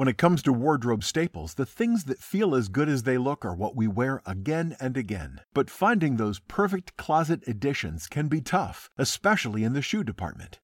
When it comes to wardrobe staples, the things that feel as good as they look are what we wear again and again. But finding those perfect closet additions can be tough, especially in the shoe department.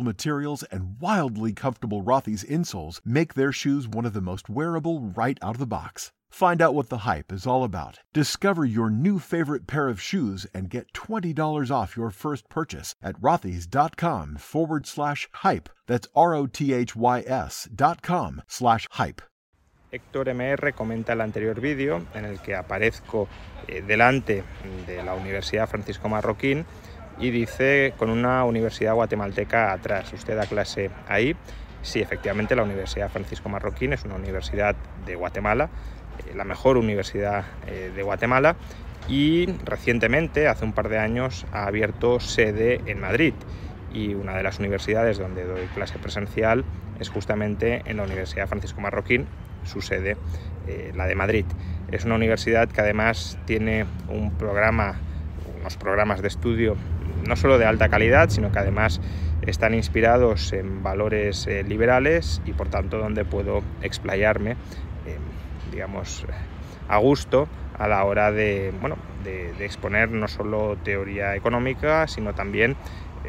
materials and wildly comfortable Rothy's insoles make their shoes one of the most wearable right out of the box. Find out what the hype is all about. Discover your new favorite pair of shoes and get $20 off your first purchase at rothys.com forward slash hype. That's R O T H Y S dot com slash hype. Héctor MR comenta el anterior vídeo en el que aparezco eh, delante de la Universidad Francisco Marroquín y dice con una universidad guatemalteca atrás. Usted da clase ahí. Sí, efectivamente, la Universidad Francisco Marroquín es una universidad de Guatemala, eh, la mejor universidad eh, de Guatemala y recientemente, hace un par de años, ha abierto sede en Madrid y una de las universidades donde doy clase presencial es justamente en la Universidad Francisco Marroquín, su sede, eh, la de Madrid. Es una universidad que además tiene un programa, unos programas de estudio no solo de alta calidad, sino que además están inspirados en valores eh, liberales y por tanto donde puedo explayarme, eh, digamos, a gusto a la hora de, bueno, de, exponer no solo teoría económica, sino también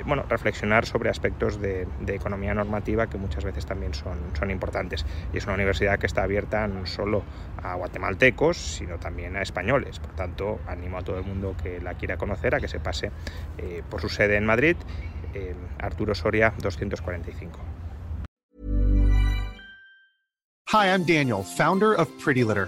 bueno, reflexionar sobre aspectos de, economía normativa que muchas veces también son, son importantes. Y es una universidad que está abierta no solo a guatemaltecos, sino también a españoles. Por tanto, animo a todo el mundo que la quiera conocer a que se pase eh, por su sede en Madrid, eh, Arturo Soria 245. Hi, I'm Daniel, founder of Pretty Litter.